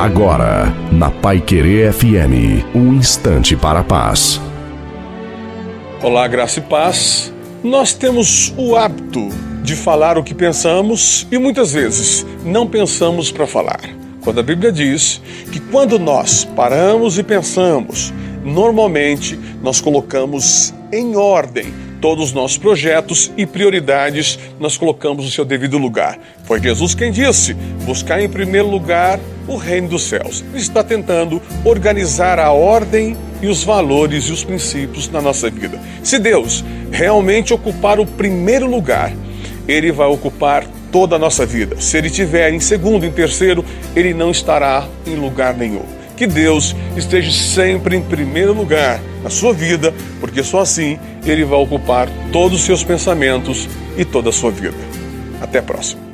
Agora, na Pai Querer FM, um instante para a paz. Olá, graça e paz. Nós temos o hábito de falar o que pensamos e muitas vezes não pensamos para falar. Quando a Bíblia diz que quando nós paramos e pensamos, normalmente nós colocamos em ordem todos os nossos projetos e prioridades, nós colocamos no seu devido lugar. Foi Jesus quem disse: buscar em primeiro lugar o reino dos céus. Ele está tentando organizar a ordem e os valores e os princípios na nossa vida. Se Deus realmente ocupar o primeiro lugar, ele vai ocupar toda a nossa vida. Se ele tiver em segundo, em terceiro, ele não estará em lugar nenhum. Que Deus esteja sempre em primeiro lugar na sua vida, porque só assim Ele vai ocupar todos os seus pensamentos e toda a sua vida. Até a próxima.